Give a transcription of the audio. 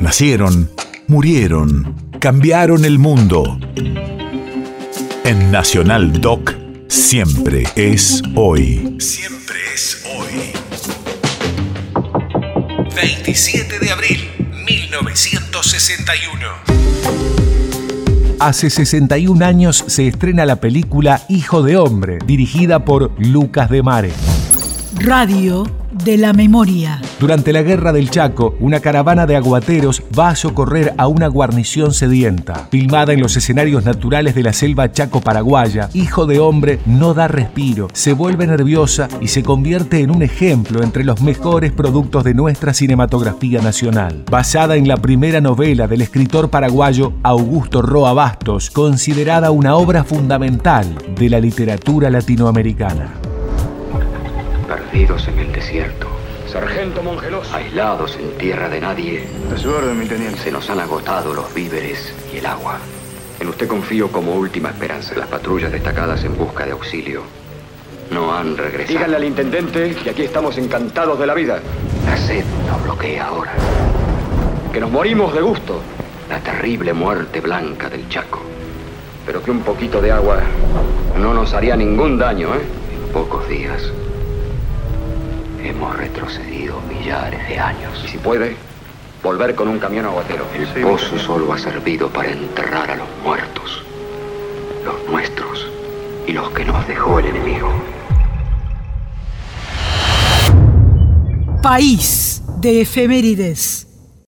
Nacieron, murieron, cambiaron el mundo. En Nacional Doc, siempre es hoy. Siempre es hoy. 27 de abril, 1961. Hace 61 años se estrena la película Hijo de Hombre, dirigida por Lucas de Mare. Radio de la memoria. Durante la Guerra del Chaco, una caravana de aguateros va a socorrer a una guarnición sedienta. Filmada en los escenarios naturales de la selva chaco-paraguaya, Hijo de Hombre no da respiro, se vuelve nerviosa y se convierte en un ejemplo entre los mejores productos de nuestra cinematografía nacional. Basada en la primera novela del escritor paraguayo Augusto Roa Bastos, considerada una obra fundamental de la literatura latinoamericana. Perdidos en el desierto Sargento Mongelos. Aislados en tierra de nadie. A su orden, mi teniente. Se nos han agotado los víveres y el agua. En usted confío como última esperanza. Las patrullas destacadas en busca de auxilio no han regresado. Díganle al intendente que aquí estamos encantados de la vida. La sed nos bloquea ahora. Que nos morimos de gusto. La terrible muerte blanca del Chaco. Pero que un poquito de agua no nos haría ningún daño, ¿eh? En pocos días. Hemos retrocedido millares de años. Y si puede, volver con un camión aguatero. El pozo solo ha servido para enterrar a los muertos. Los nuestros y los que nos dejó el enemigo. País de efemérides.